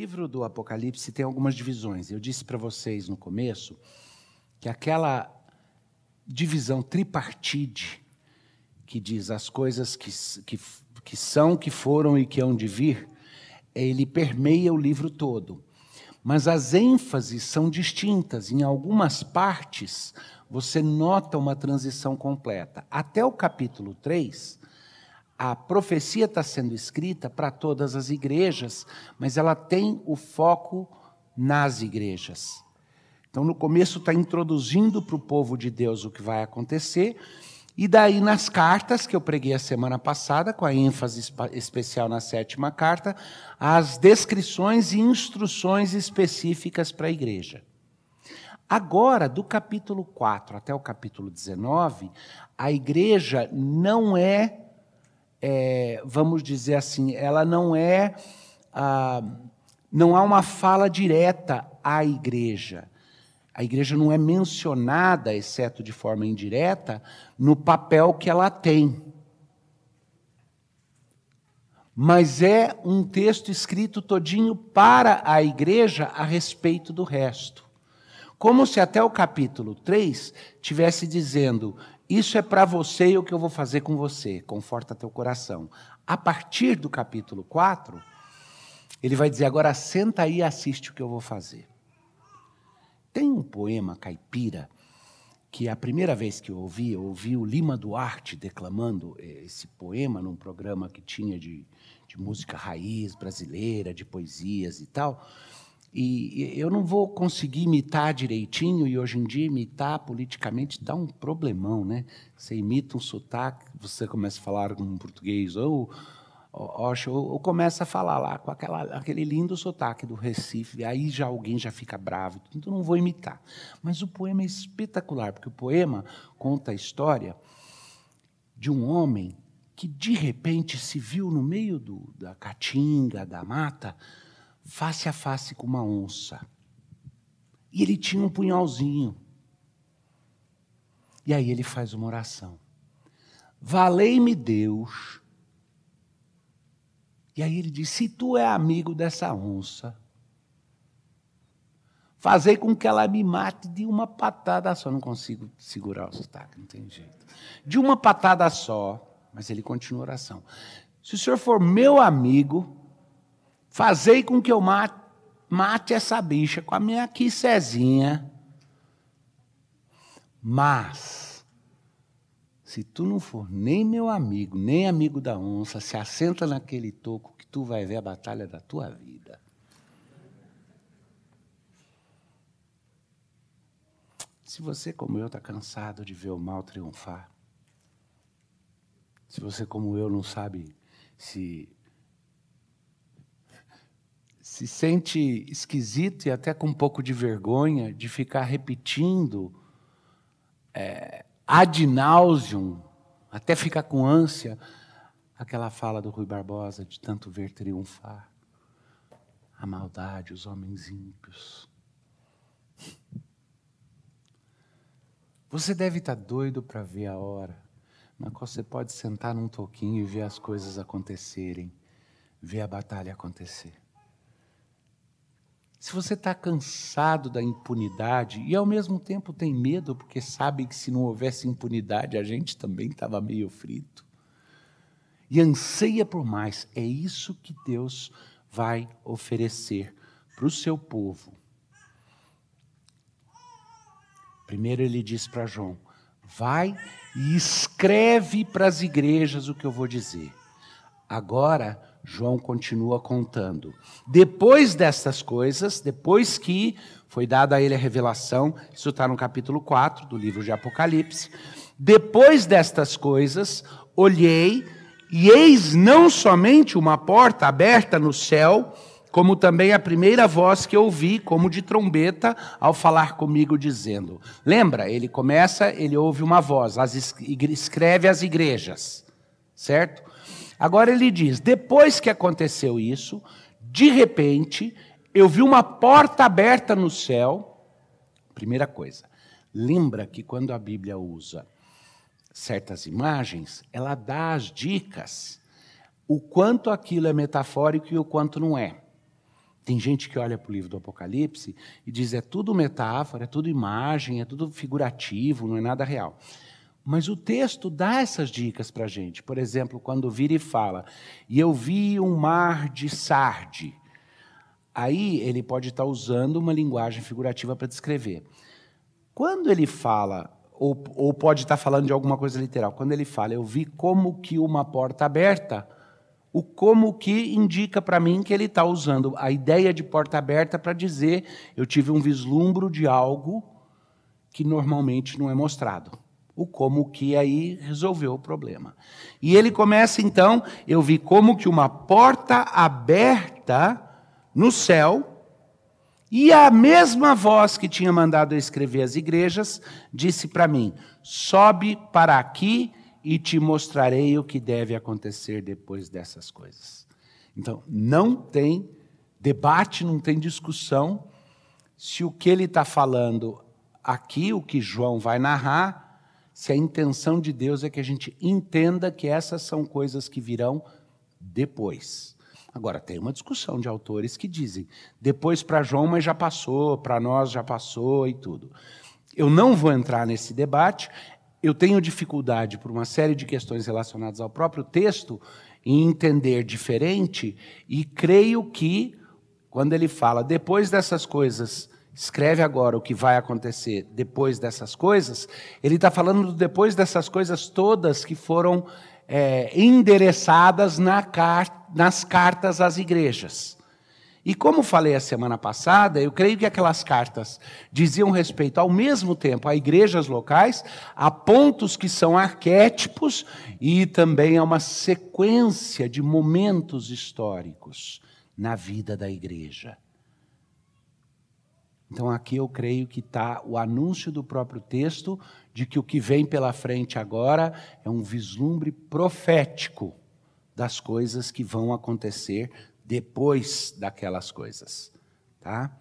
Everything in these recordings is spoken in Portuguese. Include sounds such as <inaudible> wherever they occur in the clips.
livro do Apocalipse tem algumas divisões. Eu disse para vocês no começo que aquela divisão tripartite que diz as coisas que, que, que são, que foram e que hão de vir, ele permeia o livro todo. Mas as ênfases são distintas. Em algumas partes, você nota uma transição completa. Até o capítulo 3, a profecia está sendo escrita para todas as igrejas, mas ela tem o foco nas igrejas. Então, no começo, está introduzindo para o povo de Deus o que vai acontecer, e daí, nas cartas que eu preguei a semana passada, com a ênfase especial na sétima carta, as descrições e instruções específicas para a igreja. Agora, do capítulo 4 até o capítulo 19, a igreja não é é, vamos dizer assim, ela não é, ah, não há uma fala direta à igreja. A igreja não é mencionada, exceto de forma indireta, no papel que ela tem. Mas é um texto escrito todinho para a igreja a respeito do resto. Como se até o capítulo 3 tivesse dizendo: isso é para você e o que eu vou fazer com você. Conforta teu coração. A partir do capítulo 4, ele vai dizer: agora senta aí e assiste o que eu vou fazer. Tem um poema caipira que a primeira vez que eu ouvi, eu ouvi o Lima Duarte declamando esse poema num programa que tinha de, de música raiz brasileira, de poesias e tal. E eu não vou conseguir imitar direitinho, e hoje em dia imitar politicamente dá um problemão, né? Você imita um sotaque, você começa a falar com um português, ou, ou, ou, começa a falar lá com aquela, aquele lindo sotaque do Recife, aí já alguém já fica bravo, então não vou imitar. Mas o poema é espetacular, porque o poema conta a história de um homem que de repente se viu no meio do, da caatinga, da mata, face a face com uma onça. E ele tinha um punhalzinho. E aí ele faz uma oração. Valei-me Deus. E aí ele diz: Se tu é amigo dessa onça, fazei com que ela me mate de uma patada só. Não consigo segurar o sotaque, não tem jeito. De uma patada só. Mas ele continua a oração. Se o senhor for meu amigo, Fazei com que eu mate, mate essa bicha com a minha quicezinha. Mas, se tu não for nem meu amigo, nem amigo da onça, se assenta naquele toco que tu vai ver a batalha da tua vida. Se você, como eu, está cansado de ver o mal triunfar, se você, como eu, não sabe se se sente esquisito e até com um pouco de vergonha de ficar repetindo é, ad nauseum, até ficar com ânsia, aquela fala do Rui Barbosa de tanto ver triunfar a maldade, os homens ímpios. Você deve estar doido para ver a hora na qual você pode sentar num toquinho e ver as coisas acontecerem, ver a batalha acontecer. Se você está cansado da impunidade e ao mesmo tempo tem medo, porque sabe que se não houvesse impunidade a gente também estava meio frito, e anseia por mais, é isso que Deus vai oferecer para o seu povo. Primeiro ele diz para João: vai e escreve para as igrejas o que eu vou dizer. Agora, João continua contando. Depois destas coisas, depois que foi dada a ele a revelação, isso está no capítulo 4 do livro de Apocalipse. Depois destas coisas, olhei, e eis não somente uma porta aberta no céu, como também a primeira voz que ouvi, como de trombeta, ao falar comigo, dizendo: Lembra, ele começa, ele ouve uma voz, escreve às igrejas, certo? Agora ele diz: depois que aconteceu isso, de repente, eu vi uma porta aberta no céu. Primeira coisa, lembra que quando a Bíblia usa certas imagens, ela dá as dicas, o quanto aquilo é metafórico e o quanto não é. Tem gente que olha para o livro do Apocalipse e diz é tudo metáfora, é tudo imagem, é tudo figurativo, não é nada real. Mas o texto dá essas dicas para a gente. Por exemplo, quando vira e fala, e eu vi um mar de sarde. Aí ele pode estar usando uma linguagem figurativa para descrever. Quando ele fala, ou, ou pode estar falando de alguma coisa literal, quando ele fala, eu vi como que uma porta aberta, o como que indica para mim que ele está usando a ideia de porta aberta para dizer eu tive um vislumbro de algo que normalmente não é mostrado. O como que aí resolveu o problema. E ele começa então, eu vi como que uma porta aberta no céu, e a mesma voz que tinha mandado eu escrever as igrejas disse para mim: sobe para aqui e te mostrarei o que deve acontecer depois dessas coisas. Então, não tem debate, não tem discussão se o que ele está falando aqui, o que João vai narrar, se a intenção de Deus é que a gente entenda que essas são coisas que virão depois. Agora, tem uma discussão de autores que dizem, depois para João, mas já passou, para nós já passou e tudo. Eu não vou entrar nesse debate, eu tenho dificuldade por uma série de questões relacionadas ao próprio texto em entender diferente e creio que quando ele fala depois dessas coisas, escreve agora o que vai acontecer depois dessas coisas, ele está falando depois dessas coisas todas que foram é, endereçadas na nas cartas às igrejas. E como falei a semana passada, eu creio que aquelas cartas diziam respeito ao mesmo tempo a igrejas locais, a pontos que são arquétipos e também a uma sequência de momentos históricos na vida da igreja. Então aqui eu creio que está o anúncio do próprio texto de que o que vem pela frente agora é um vislumbre profético das coisas que vão acontecer depois daquelas coisas. Tá?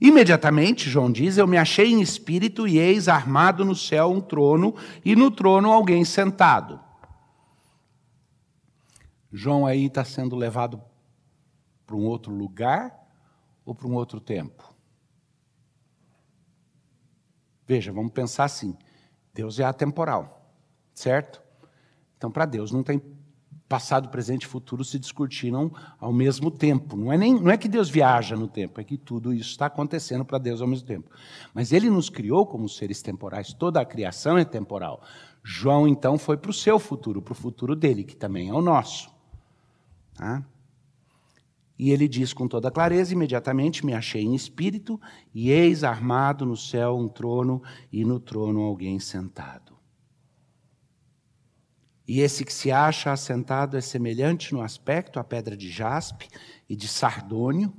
Imediatamente, João diz: Eu me achei em espírito e eis armado no céu um trono, e no trono alguém sentado. João aí está sendo levado para um outro lugar ou para um outro tempo? Veja, vamos pensar assim: Deus é atemporal, certo? Então, para Deus não tem passado, presente e futuro se discutiram ao mesmo tempo. Não é, nem, não é que Deus viaja no tempo, é que tudo isso está acontecendo para Deus ao mesmo tempo. Mas Ele nos criou como seres temporais, toda a criação é temporal. João, então, foi para o seu futuro, para o futuro dele, que também é o nosso. Tá? E ele diz com toda clareza: imediatamente me achei em espírito, e eis armado no céu um trono, e no trono alguém sentado. E esse que se acha assentado é semelhante no aspecto à pedra de jaspe e de sardônio.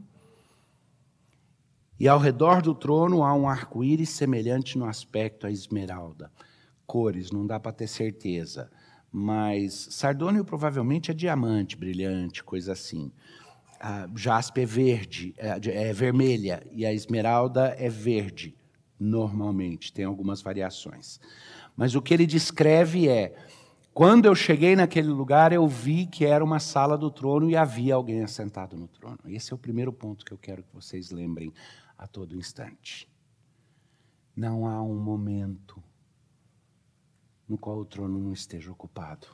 E ao redor do trono há um arco-íris semelhante no aspecto à esmeralda. Cores, não dá para ter certeza. Mas sardônio provavelmente é diamante, brilhante, coisa assim. A jaspe é verde, é, é vermelha, e a esmeralda é verde, normalmente, tem algumas variações. Mas o que ele descreve é quando eu cheguei naquele lugar, eu vi que era uma sala do trono e havia alguém assentado no trono. Esse é o primeiro ponto que eu quero que vocês lembrem a todo instante. Não há um momento no qual o trono não esteja ocupado.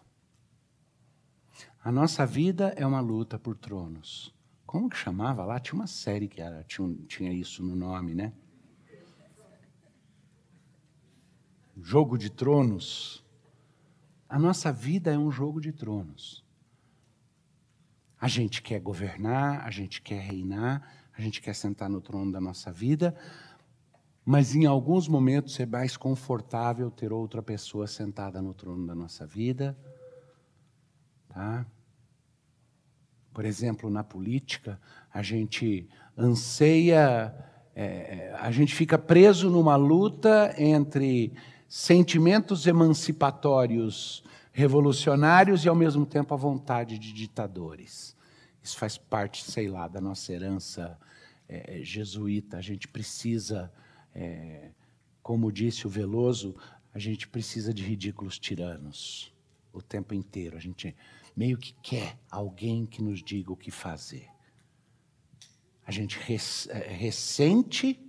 A nossa vida é uma luta por tronos. Como que chamava lá? Tinha uma série que era, tinha, tinha isso no nome, né? Jogo de Tronos. A nossa vida é um jogo de tronos. A gente quer governar, a gente quer reinar, a gente quer sentar no trono da nossa vida, mas em alguns momentos é mais confortável ter outra pessoa sentada no trono da nossa vida. Tá? Por exemplo, na política, a gente anseia, é, a gente fica preso numa luta entre sentimentos emancipatórios revolucionários e, ao mesmo tempo, a vontade de ditadores. Isso faz parte, sei lá, da nossa herança é, jesuíta. A gente precisa, é, como disse o Veloso, a gente precisa de ridículos tiranos o tempo inteiro. A gente meio que quer alguém que nos diga o que fazer. A gente é, ressente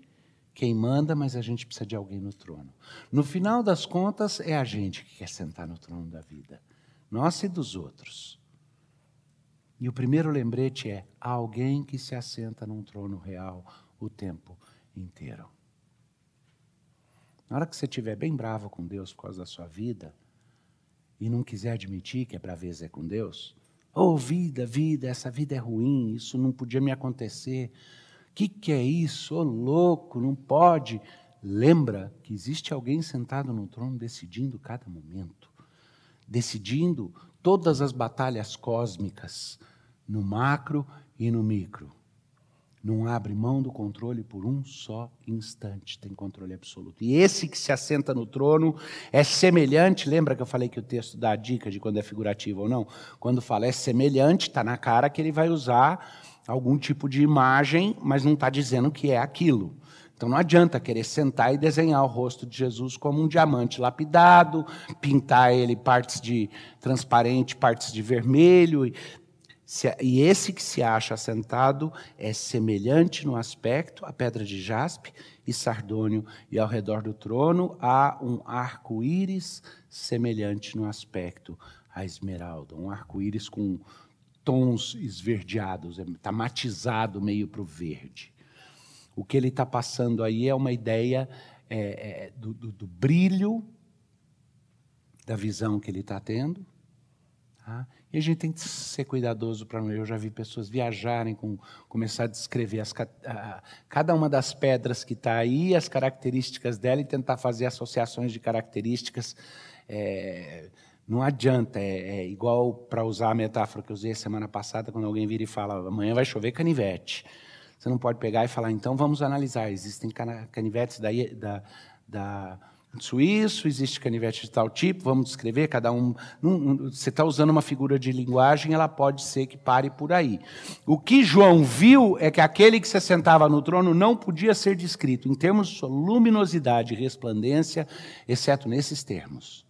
quem manda, mas a gente precisa de alguém no trono. No final das contas, é a gente que quer sentar no trono da vida. Nossa e dos outros. E o primeiro lembrete é: alguém que se assenta num trono real o tempo inteiro. Na hora que você estiver bem bravo com Deus por causa da sua vida, e não quiser admitir que a braveza é com Deus, oh vida, vida, essa vida é ruim, isso não podia me acontecer. O que, que é isso? Oh, louco, não pode. Lembra que existe alguém sentado no trono decidindo cada momento, decidindo todas as batalhas cósmicas, no macro e no micro. Não abre mão do controle por um só instante, tem controle absoluto. E esse que se assenta no trono é semelhante, lembra que eu falei que o texto dá a dica de quando é figurativo ou não? Quando fala é semelhante, está na cara que ele vai usar algum tipo de imagem, mas não está dizendo que é aquilo. Então não adianta querer sentar e desenhar o rosto de Jesus como um diamante lapidado, pintar ele partes de transparente, partes de vermelho, e esse que se acha assentado é semelhante no aspecto à pedra de jaspe e sardônio, e ao redor do trono há um arco-íris semelhante no aspecto à esmeralda, um arco-íris com tons esverdeados, está matizado meio para o verde. O que ele está passando aí é uma ideia é, é, do, do, do brilho da visão que ele está tendo, Tá? E a gente tem que ser cuidadoso para não. Eu já vi pessoas viajarem, com, começar a descrever as, a, cada uma das pedras que está aí, as características dela e tentar fazer associações de características. É, não adianta, é, é igual para usar a metáfora que eu usei semana passada, quando alguém vira e fala: amanhã vai chover canivete. Você não pode pegar e falar, então vamos analisar. Existem canivetes da, da, da suíço, existe canivete de tal tipo, vamos descrever, cada um. você está usando uma figura de linguagem, ela pode ser que pare por aí. O que João viu é que aquele que se sentava no trono não podia ser descrito em termos de sua luminosidade e resplandência, exceto nesses termos.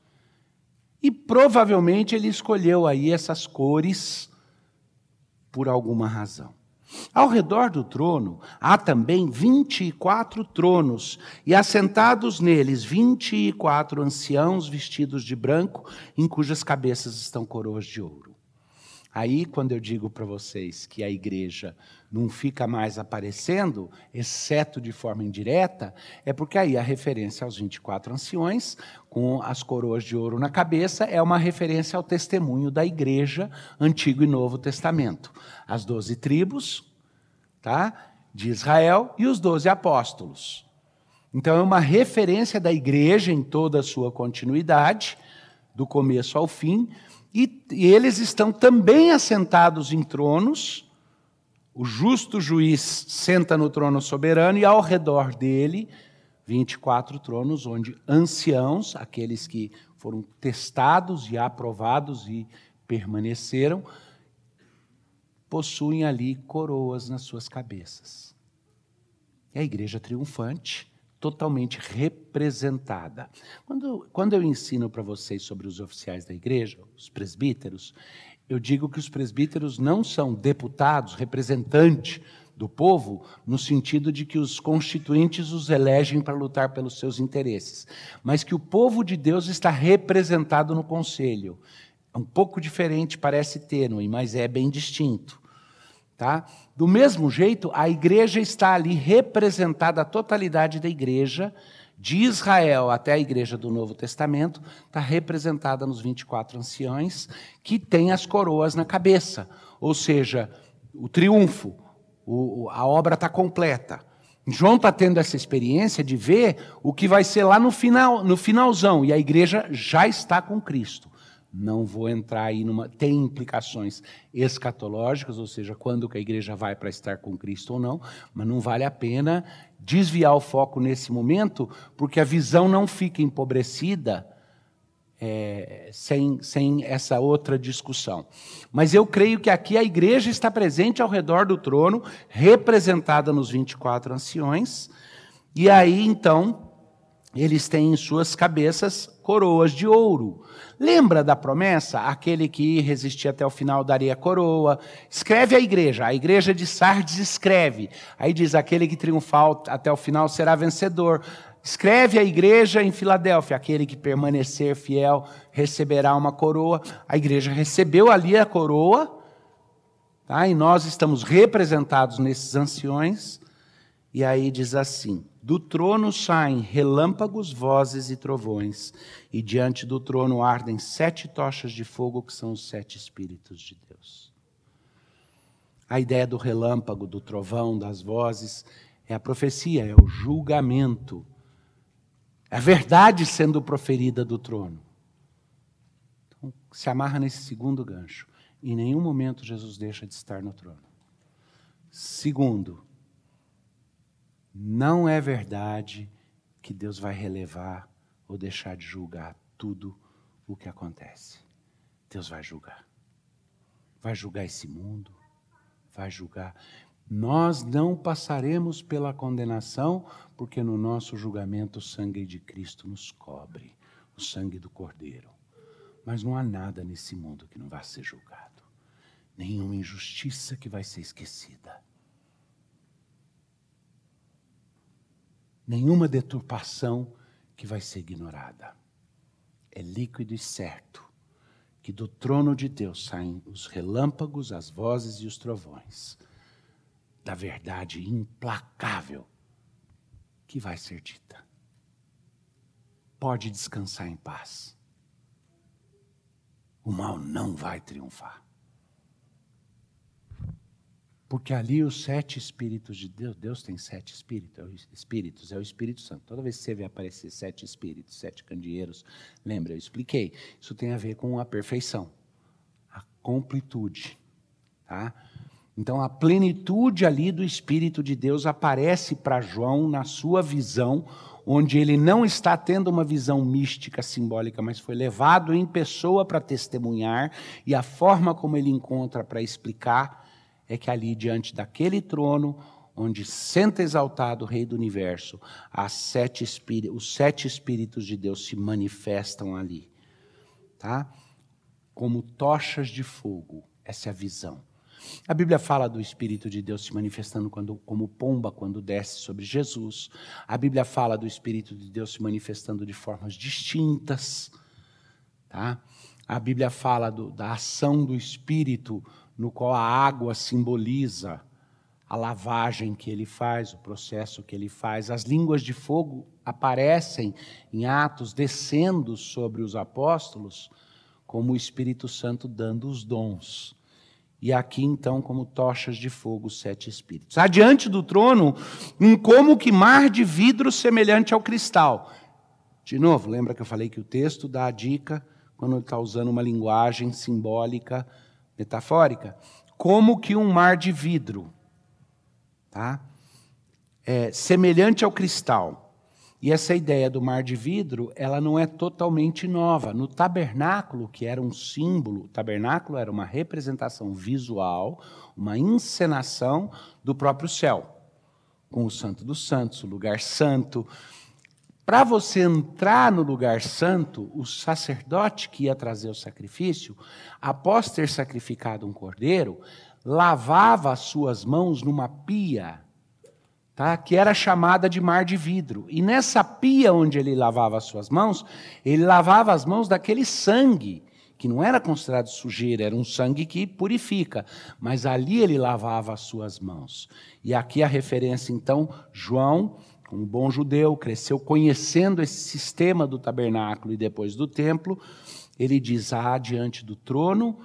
E provavelmente ele escolheu aí essas cores por alguma razão. Ao redor do trono há também vinte e quatro tronos, e assentados neles vinte e quatro anciãos vestidos de branco, em cujas cabeças estão coroas de ouro. Aí, quando eu digo para vocês que a igreja não fica mais aparecendo, exceto de forma indireta, é porque aí a referência aos 24 anciões, com as coroas de ouro na cabeça, é uma referência ao testemunho da igreja, Antigo e Novo Testamento. As doze tribos tá, de Israel e os doze apóstolos. Então, é uma referência da igreja em toda a sua continuidade, do começo ao fim, e, e eles estão também assentados em tronos o justo juiz senta no trono soberano e ao redor dele 24 tronos, onde anciãos, aqueles que foram testados e aprovados e permaneceram, possuem ali coroas nas suas cabeças. E a igreja triunfante, totalmente representada. Quando, quando eu ensino para vocês sobre os oficiais da igreja, os presbíteros, eu digo que os presbíteros não são deputados, representantes do povo, no sentido de que os constituintes os elegem para lutar pelos seus interesses, mas que o povo de Deus está representado no conselho. É um pouco diferente, parece tênue, mas é bem distinto. Tá? Do mesmo jeito, a igreja está ali representada, a totalidade da igreja, de Israel até a igreja do Novo Testamento, está representada nos 24 anciãos, que têm as coroas na cabeça, ou seja, o triunfo, o, a obra está completa. João está tendo essa experiência de ver o que vai ser lá no final, no finalzão, e a igreja já está com Cristo. Não vou entrar aí numa. Tem implicações escatológicas, ou seja, quando que a igreja vai para estar com Cristo ou não, mas não vale a pena desviar o foco nesse momento, porque a visão não fica empobrecida é, sem, sem essa outra discussão. Mas eu creio que aqui a igreja está presente ao redor do trono, representada nos 24 anciões, e aí então eles têm em suas cabeças coroas de ouro. Lembra da promessa? Aquele que resistir até o final daria coroa. Escreve a igreja. A igreja de Sardes escreve. Aí diz: aquele que triunfar até o final será vencedor. Escreve a igreja em Filadélfia: aquele que permanecer fiel receberá uma coroa. A igreja recebeu ali a coroa, tá? e nós estamos representados nesses anciões. E aí diz assim: do trono saem relâmpagos, vozes e trovões, e diante do trono ardem sete tochas de fogo, que são os sete Espíritos de Deus. A ideia do relâmpago, do trovão, das vozes, é a profecia, é o julgamento, é a verdade sendo proferida do trono. Então, se amarra nesse segundo gancho. Em nenhum momento Jesus deixa de estar no trono. Segundo, não é verdade que Deus vai relevar ou deixar de julgar tudo o que acontece. Deus vai julgar. Vai julgar esse mundo, vai julgar. Nós não passaremos pela condenação, porque no nosso julgamento o sangue de Cristo nos cobre, o sangue do Cordeiro. Mas não há nada nesse mundo que não vá ser julgado, nenhuma injustiça que vai ser esquecida. Nenhuma deturpação que vai ser ignorada. É líquido e certo que do trono de Deus saem os relâmpagos, as vozes e os trovões da verdade implacável que vai ser dita. Pode descansar em paz. O mal não vai triunfar. Porque ali os sete espíritos de Deus, Deus tem sete espíritos, é espíritos, é o Espírito Santo. Toda vez que você vê aparecer sete espíritos, sete candeeiros, lembra, eu expliquei. Isso tem a ver com a perfeição, a completude. Tá? Então a plenitude ali do Espírito de Deus aparece para João na sua visão, onde ele não está tendo uma visão mística, simbólica, mas foi levado em pessoa para testemunhar, e a forma como ele encontra para explicar é que ali diante daquele trono, onde senta exaltado o Rei do Universo, sete os sete Espíritos de Deus se manifestam ali, tá? Como tochas de fogo. Essa é a visão. A Bíblia fala do Espírito de Deus se manifestando quando, como pomba quando desce sobre Jesus. A Bíblia fala do Espírito de Deus se manifestando de formas distintas. Tá? A Bíblia fala do, da ação do Espírito no qual a água simboliza a lavagem que ele faz, o processo que ele faz. As línguas de fogo aparecem em Atos, descendo sobre os apóstolos, como o Espírito Santo dando os dons. E aqui, então, como tochas de fogo, sete espíritos. Adiante do trono, um como que mar de vidro semelhante ao cristal. De novo, lembra que eu falei que o texto dá a dica quando ele está usando uma linguagem simbólica metafórica, como que um mar de vidro, tá? É, semelhante ao cristal. E essa ideia do mar de vidro, ela não é totalmente nova. No tabernáculo, que era um símbolo, o tabernáculo era uma representação visual, uma encenação do próprio céu, com o Santo dos Santos, o lugar santo, para você entrar no lugar santo, o sacerdote que ia trazer o sacrifício, após ter sacrificado um cordeiro, lavava as suas mãos numa pia, tá? que era chamada de mar de vidro. E nessa pia onde ele lavava as suas mãos, ele lavava as mãos daquele sangue, que não era considerado sujeira, era um sangue que purifica. Mas ali ele lavava as suas mãos. E aqui a referência, então, João como bom judeu, cresceu conhecendo esse sistema do tabernáculo e depois do templo, ele diz: há diante do trono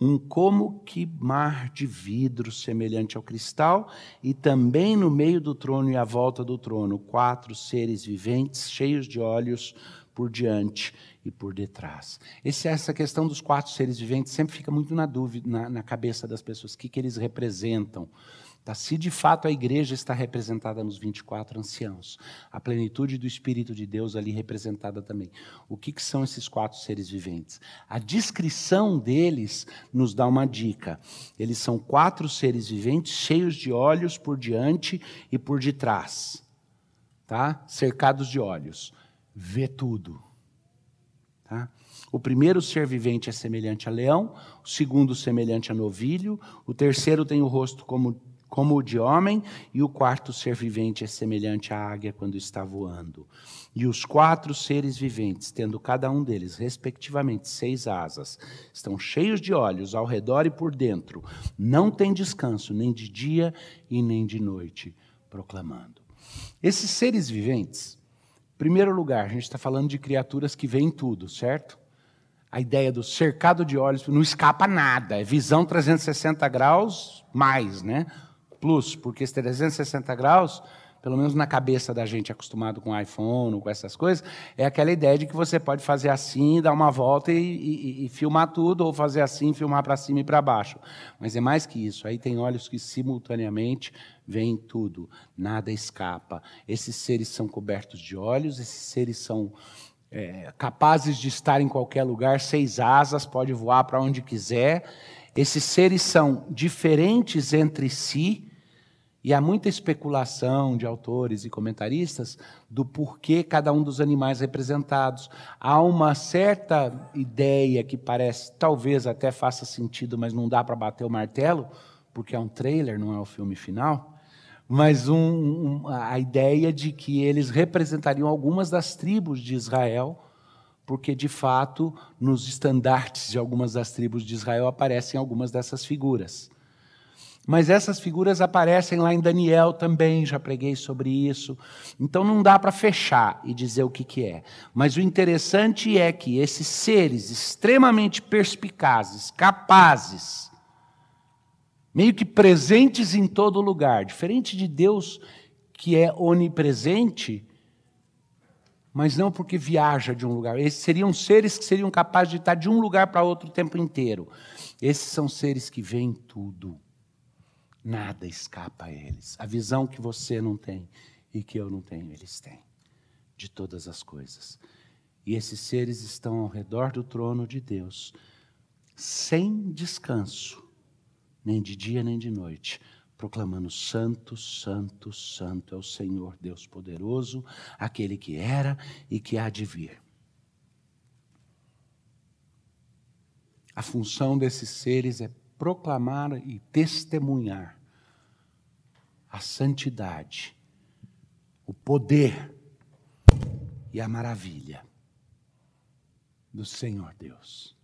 um como que mar de vidro semelhante ao cristal, e também no meio do trono e à volta do trono, quatro seres viventes cheios de olhos por diante e por detrás. Essa questão dos quatro seres viventes sempre fica muito na dúvida, na, na cabeça das pessoas, o que, que eles representam. Tá? Se de fato a igreja está representada nos 24 anciãos, a plenitude do Espírito de Deus ali representada também. O que, que são esses quatro seres viventes? A descrição deles nos dá uma dica. Eles são quatro seres viventes cheios de olhos por diante e por detrás, tá? cercados de olhos. Vê tudo. Tá? O primeiro ser vivente é semelhante a leão, o segundo semelhante a novilho, o terceiro tem o rosto como, como o de homem, e o quarto ser vivente é semelhante à águia quando está voando. E os quatro seres viventes, tendo cada um deles, respectivamente, seis asas, estão cheios de olhos ao redor e por dentro, não têm descanso, nem de dia e nem de noite, proclamando. Esses seres viventes, em primeiro lugar, a gente está falando de criaturas que veem tudo, certo? a ideia do cercado de olhos, não escapa nada, é visão 360 graus mais, né? Plus, porque esse 360 graus, pelo menos na cabeça da gente acostumado com iPhone, com essas coisas, é aquela ideia de que você pode fazer assim, dar uma volta e, e, e filmar tudo, ou fazer assim, filmar para cima e para baixo. Mas é mais que isso, aí tem olhos que simultaneamente veem tudo, nada escapa. Esses seres são cobertos de olhos, esses seres são é, capazes de estar em qualquer lugar, seis asas, pode voar para onde quiser. Esses seres são diferentes entre si, e há muita especulação de autores e comentaristas do porquê cada um dos animais representados. Há uma certa ideia que parece, talvez até faça sentido, mas não dá para bater o martelo, porque é um trailer, não é o filme final mas um, um, a ideia de que eles representariam algumas das tribos de Israel, porque de fato nos estandartes de algumas das tribos de Israel aparecem algumas dessas figuras. Mas essas figuras aparecem lá em Daniel também, já preguei sobre isso. Então não dá para fechar e dizer o que, que é. Mas o interessante é que esses seres extremamente perspicazes, capazes, meio que presentes em todo lugar, diferente de Deus que é onipresente, mas não porque viaja de um lugar. Esses seriam seres que seriam capazes de estar de um lugar para outro o tempo inteiro. Esses são seres que veem tudo. Nada escapa a eles. A visão que você não tem e que eu não tenho, eles têm de todas as coisas. E esses seres estão ao redor do trono de Deus, sem descanso nem de dia nem de noite, proclamando: Santo, Santo, Santo é o Senhor Deus poderoso, aquele que era e que há de vir. A função desses seres é proclamar e testemunhar a santidade, o poder e a maravilha do Senhor Deus.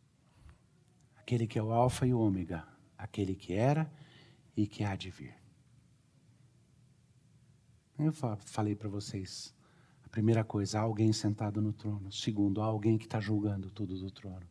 Aquele que é o Alfa e o Ômega, aquele que era e que há de vir. Eu falei para vocês, a primeira coisa, há alguém sentado no trono. Segundo, há alguém que está julgando tudo do trono.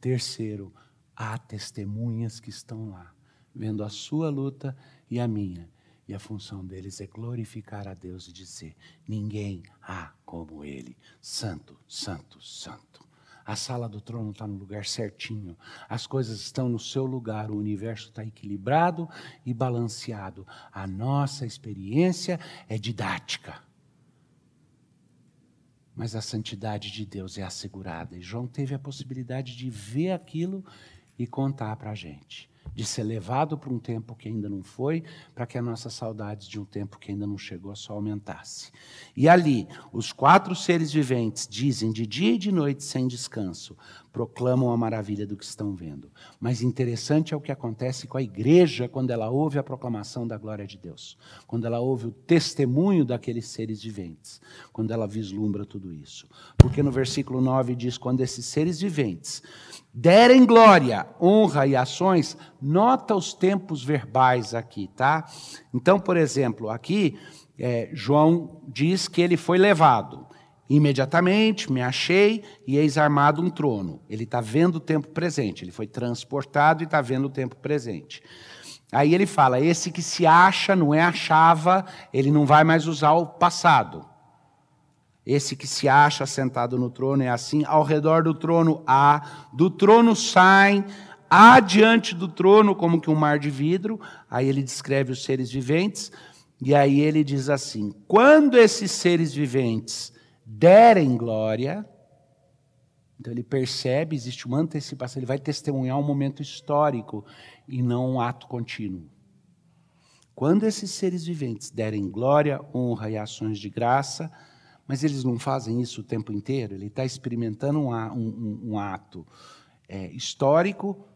Terceiro, há testemunhas que estão lá, vendo a sua luta e a minha. E a função deles é glorificar a Deus e dizer: ninguém há como Ele. Santo, Santo, Santo. A sala do trono está no lugar certinho. As coisas estão no seu lugar. O universo está equilibrado e balanceado. A nossa experiência é didática. Mas a santidade de Deus é assegurada. E João teve a possibilidade de ver aquilo e contar para a gente de ser levado para um tempo que ainda não foi, para que as nossas saudades de um tempo que ainda não chegou só aumentasse. E ali, os quatro seres viventes dizem de dia e de noite sem descanso: proclamam a maravilha do que estão vendo. Mas interessante é o que acontece com a igreja quando ela ouve a proclamação da glória de Deus, quando ela ouve o testemunho daqueles seres viventes, quando ela vislumbra tudo isso. Porque no versículo 9 diz: quando esses seres viventes derem glória, honra e ações, nota os tempos verbais aqui, tá? Então, por exemplo, aqui é, João diz que ele foi levado. Imediatamente me achei e eis armado um trono. Ele está vendo o tempo presente. Ele foi transportado e está vendo o tempo presente. Aí ele fala: esse que se acha, não é achava, ele não vai mais usar o passado. Esse que se acha sentado no trono é assim: ao redor do trono há, do trono saem, há diante do trono como que um mar de vidro. Aí ele descreve os seres viventes, e aí ele diz assim: quando esses seres viventes derem glória, então ele percebe, existe uma antecipação, ele vai testemunhar um momento histórico e não um ato contínuo. Quando esses seres viventes derem glória, honra e ações de graça, Mas eles não fazem isso o tempo inteiro. Ele está experimentando um, um, um ato é, histórico,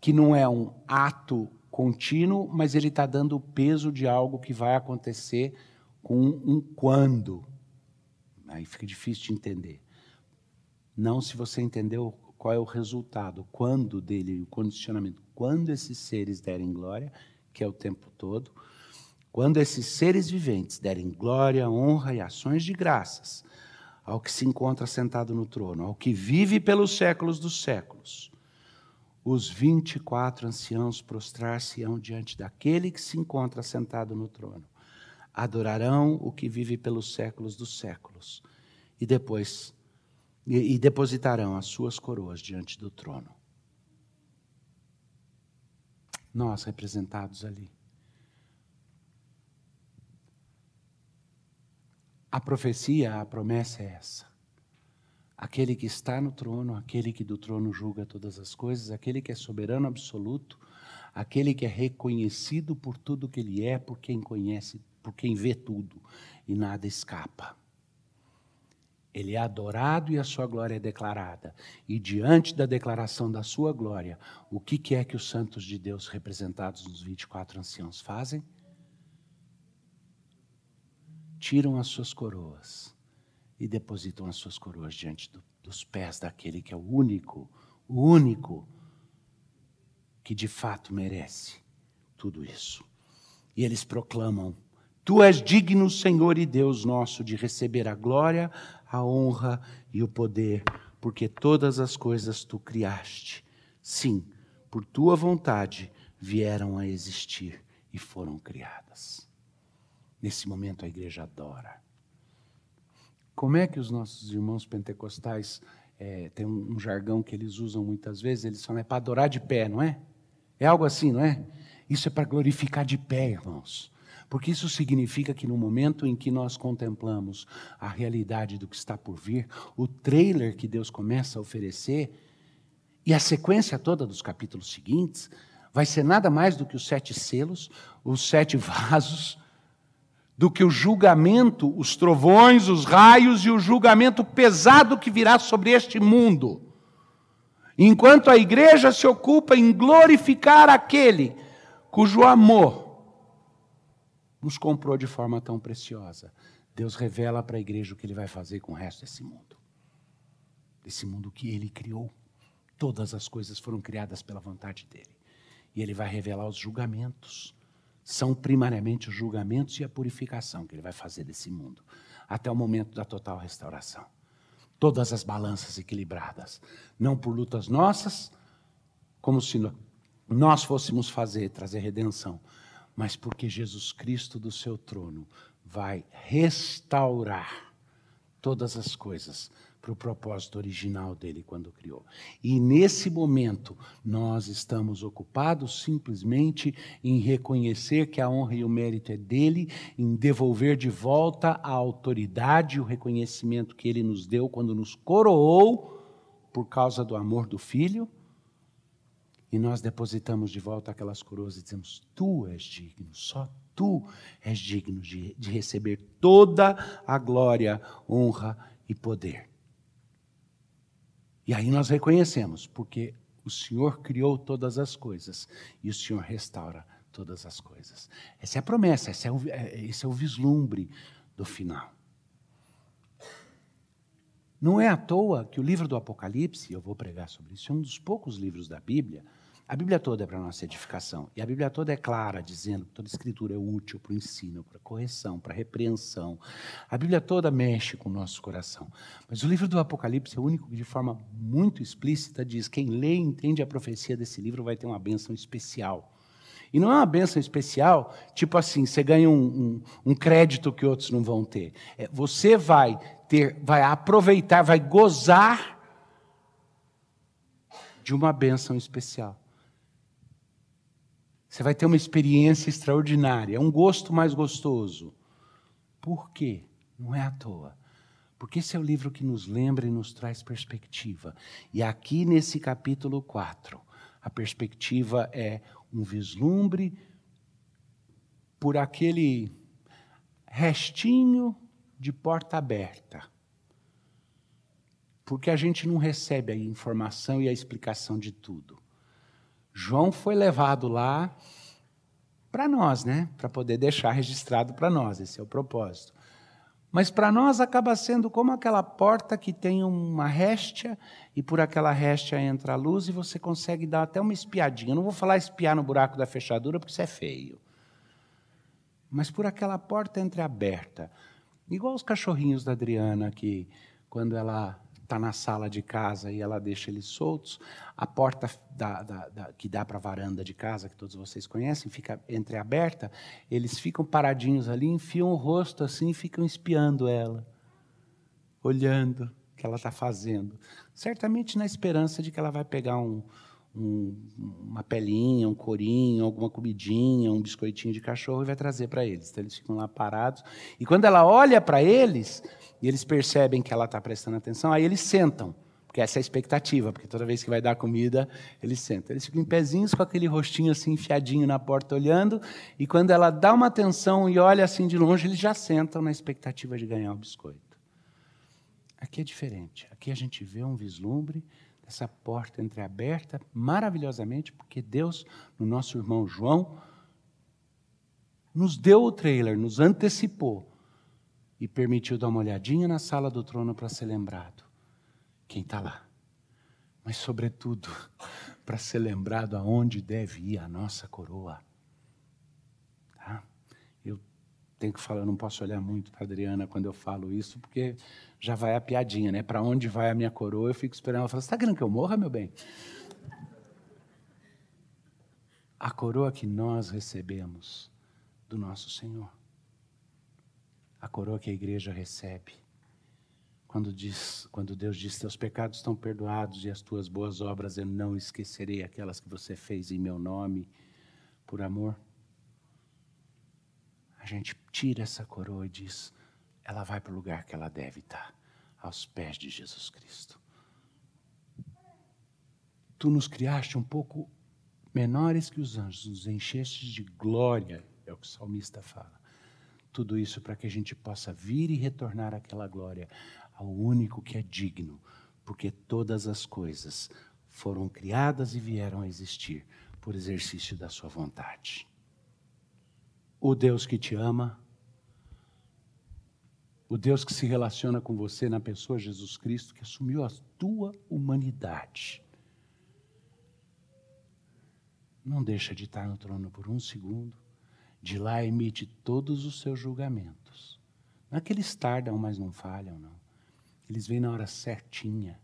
que não é um ato contínuo, mas ele está dando o peso de algo que vai acontecer com um quando. Aí fica difícil de entender. Não se você entendeu qual é o resultado, quando dele, o condicionamento, quando esses seres derem glória, que é o tempo todo, quando esses seres viventes derem glória, honra e ações de graças ao que se encontra sentado no trono, ao que vive pelos séculos dos séculos, os 24 anciãos prostrar-se-ão diante daquele que se encontra sentado no trono. Adorarão o que vive pelos séculos dos séculos. E depois e, e depositarão as suas coroas diante do trono. Nós representados ali. A profecia, a promessa é essa. Aquele que está no trono, aquele que do trono julga todas as coisas, aquele que é soberano absoluto, aquele que é reconhecido por tudo que ele é, por quem conhece, por quem vê tudo e nada escapa. Ele é adorado e a sua glória é declarada. E diante da declaração da sua glória, o que, é que os santos de Deus, representados nos 24 anciãos, fazem? Tiram as suas coroas e depositam as suas coroas diante do, dos pés daquele que é o único, o único que de fato merece tudo isso. E eles proclamam Tu és digno, Senhor e Deus nosso, de receber a glória, a honra e o poder, porque todas as coisas tu criaste. Sim, por tua vontade vieram a existir e foram criadas. Nesse momento a igreja adora. Como é que os nossos irmãos pentecostais é, um, um, jargão que eles usam muitas vezes? Eles falam é para adorar de pé, não é? É algo assim, não é? Isso é para glorificar de pé, irmãos. Porque isso significa que no momento em que nós contemplamos a realidade do que está por vir, o trailer que Deus começa a oferecer e a sequência toda dos capítulos seguintes vai ser nada mais do que os sete selos, os sete <laughs> vasos, do que o julgamento, os trovões, os raios e o julgamento pesado que virá sobre este mundo. Enquanto a igreja se ocupa em glorificar aquele cujo amor nos comprou de forma tão preciosa. Deus revela para a igreja o que ele vai fazer com o resto desse mundo. Desse mundo que ele criou. Todas as coisas foram criadas pela vontade dele. E ele vai revelar os julgamentos. São primariamente os julgamentos e a purificação que ele vai fazer desse mundo, até o momento da total restauração. Todas as balanças equilibradas, não por lutas nossas, como se nós fôssemos fazer, trazer redenção, mas porque Jesus Cristo do seu trono vai restaurar todas as coisas para o propósito original dele quando criou. E nesse momento, nós estamos ocupados simplesmente em reconhecer que a honra e o mérito é dele, em devolver de volta a autoridade e o reconhecimento que ele nos deu quando nos coroou por causa do amor do filho e nós depositamos de volta aquelas coroas e dizemos: Tu és digno, só tu és digno de, de receber toda a glória, honra e poder. E aí nós reconhecemos, porque o Senhor criou todas as coisas e o Senhor restaura todas as coisas. Essa é a promessa, esse é o, é, esse é o vislumbre do final. Não é à toa que o livro do Apocalipse, eu vou pregar sobre isso, é um dos poucos livros da Bíblia a Bíblia toda é para nossa edificação. E a Bíblia toda é clara, dizendo que toda escritura é útil para o ensino, para a correção, para a repreensão. A Bíblia toda mexe com o nosso coração. Mas o livro do Apocalipse é o único que, de forma muito explícita, diz: quem lê e entende a profecia desse livro vai ter uma bênção especial. E não é uma bênção especial, tipo assim, você ganha um, um, um crédito que outros não vão ter. É, você vai ter, vai aproveitar, vai gozar de uma bênção especial. Você vai ter uma experiência extraordinária, um gosto mais gostoso. Por quê? Não é à toa. Porque esse é o livro que nos lembra e nos traz perspectiva. E aqui nesse capítulo 4, a perspectiva é um vislumbre por aquele restinho de porta aberta. Porque a gente não recebe a informação e a explicação de tudo. João foi levado lá para nós, né? Para poder deixar registrado para nós, esse é o propósito. Mas para nós acaba sendo como aquela porta que tem uma réstia e por aquela réstia entra a luz e você consegue dar até uma espiadinha. Eu não vou falar espiar no buraco da fechadura porque isso é feio. Mas por aquela porta entreaberta. Igual os cachorrinhos da Adriana que quando ela está na sala de casa e ela deixa eles soltos, a porta da, da, da, que dá para a varanda de casa, que todos vocês conhecem, fica entreaberta, eles ficam paradinhos ali, enfiam o rosto assim e ficam espiando ela, olhando o que ela está fazendo. Certamente na esperança de que ela vai pegar um, um, uma pelinha, um corinho, alguma comidinha, um biscoitinho de cachorro e vai trazer para eles. Então eles ficam lá parados. E quando ela olha para eles, e eles percebem que ela está prestando atenção, aí eles sentam. Porque essa é a expectativa, porque toda vez que vai dar comida, eles sentam. Eles ficam em pezinhos com aquele rostinho assim enfiadinho na porta olhando, e quando ela dá uma atenção e olha assim de longe, eles já sentam na expectativa de ganhar o biscoito. Aqui é diferente. Aqui a gente vê um vislumbre dessa porta entreaberta maravilhosamente, porque Deus, no nosso irmão João, nos deu o trailer, nos antecipou e permitiu dar uma olhadinha na sala do trono para ser lembrado quem está lá. Mas, sobretudo, <laughs> para ser lembrado aonde deve ir a nossa coroa. Tá? Eu tenho que falar, eu não posso olhar muito para Adriana quando eu falo isso, porque já vai a piadinha, né? Para onde vai a minha coroa? Eu fico esperando ela falar: Você está querendo que eu morra, meu bem? A coroa que nós recebemos do nosso Senhor a coroa que a igreja recebe. Quando, diz, quando Deus diz: Teus pecados estão perdoados e as tuas boas obras eu não esquecerei, aquelas que você fez em meu nome, por amor. A gente tira essa coroa e diz: ela vai para o lugar que ela deve estar, aos pés de Jesus Cristo. Tu nos criaste um pouco menores que os anjos, nos enchestes de glória, é o que o salmista fala. Tudo isso para que a gente possa vir e retornar àquela glória, ao único que é digno, porque todas as coisas foram criadas e vieram a existir por exercício da sua vontade. O Deus que te ama, o Deus que se relaciona com você na pessoa Jesus Cristo, que assumiu a tua humanidade. Não deixa de estar no trono por um segundo de lá emite todos os seus julgamentos. Não é que eles tardam, mas não falham, não. Eles vêm na hora certinha.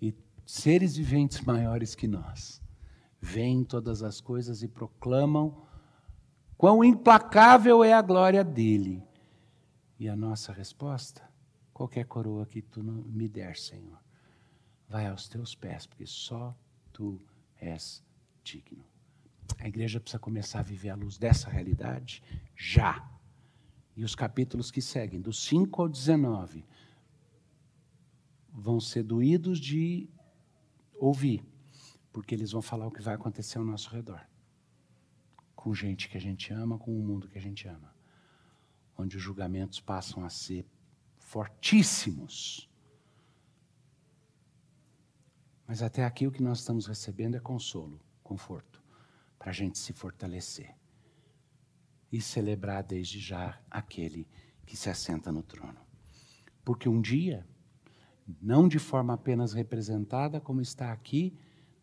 E seres viventes maiores que nós veem todas as coisas e proclamam quão implacável é a glória dele. E a nossa resposta? Qualquer coroa que tu me der, Senhor, vai aos teus pés, porque só tu és digno. A igreja precisa começar a viver à luz dessa realidade já. E os capítulos que seguem, do 5 ao 19, vão ser doídos de ouvir, porque eles vão falar o que vai acontecer ao nosso redor. Com gente que a gente ama, com o mundo que a gente ama. Onde os julgamentos passam a ser fortíssimos. Mas até aqui o que nós estamos recebendo é consolo, conforto para a gente se fortalecer e celebrar desde já aquele que se assenta no trono. Porque um dia, não de forma apenas representada, como está aqui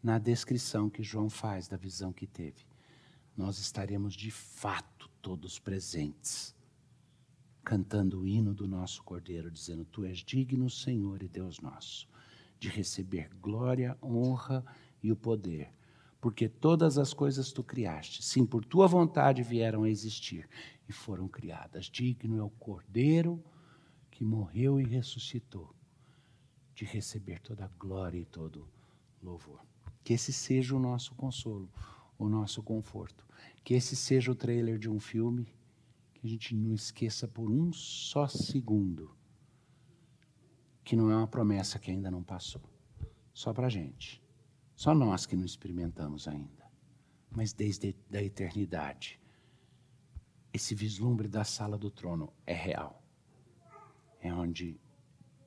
na descrição que João faz da visão que teve, nós estaremos de fato todos presentes, cantando o hino do nosso Cordeiro, dizendo: Tu és digno, Senhor e Deus nosso, de receber glória, honra e o poder porque todas as coisas tu criaste, sim, por tua vontade vieram a existir e foram criadas. Digno é o Cordeiro que morreu e ressuscitou, de receber toda a glória e todo louvor. Que esse seja o nosso consolo, o nosso conforto. Que esse seja o trailer de um filme que a gente não esqueça por um só segundo que não é uma promessa que ainda não passou. Só para gente. Só nós que não experimentamos ainda. Mas desde a eternidade, esse vislumbre da sala do trono é real. é onde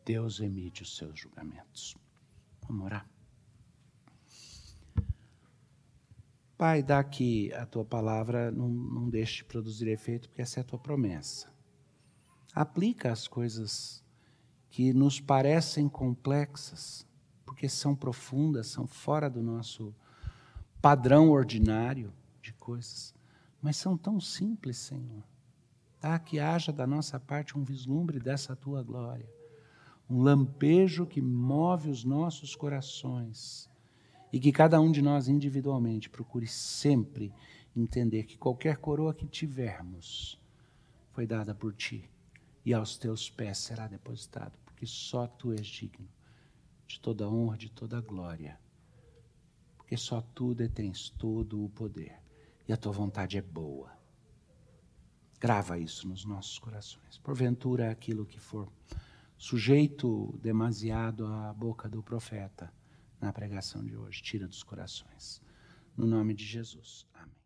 Deus emite os seus julgamentos. Vamos orar. Pai, dá que a tua palavra não, não deixe de produzir efeito, porque essa é a tua promessa. Aplica as coisas que nos parecem complexas, porque são profundas, são fora do nosso padrão ordinário de coisas, mas são tão simples, Senhor. Dá que haja da nossa parte um vislumbre dessa tua glória, um lampejo que move os nossos corações e que cada um de nós individualmente procure sempre entender que qualquer coroa que tivermos foi dada por ti e aos teus pés será depositado, porque só tu és digno de toda honra, de toda glória, porque só tu detens todo o poder e a tua vontade é boa. Grava isso nos nossos corações. Porventura, aquilo que for sujeito demasiado à boca do profeta na pregação de hoje. Tira dos corações. No nome de Jesus. Amém.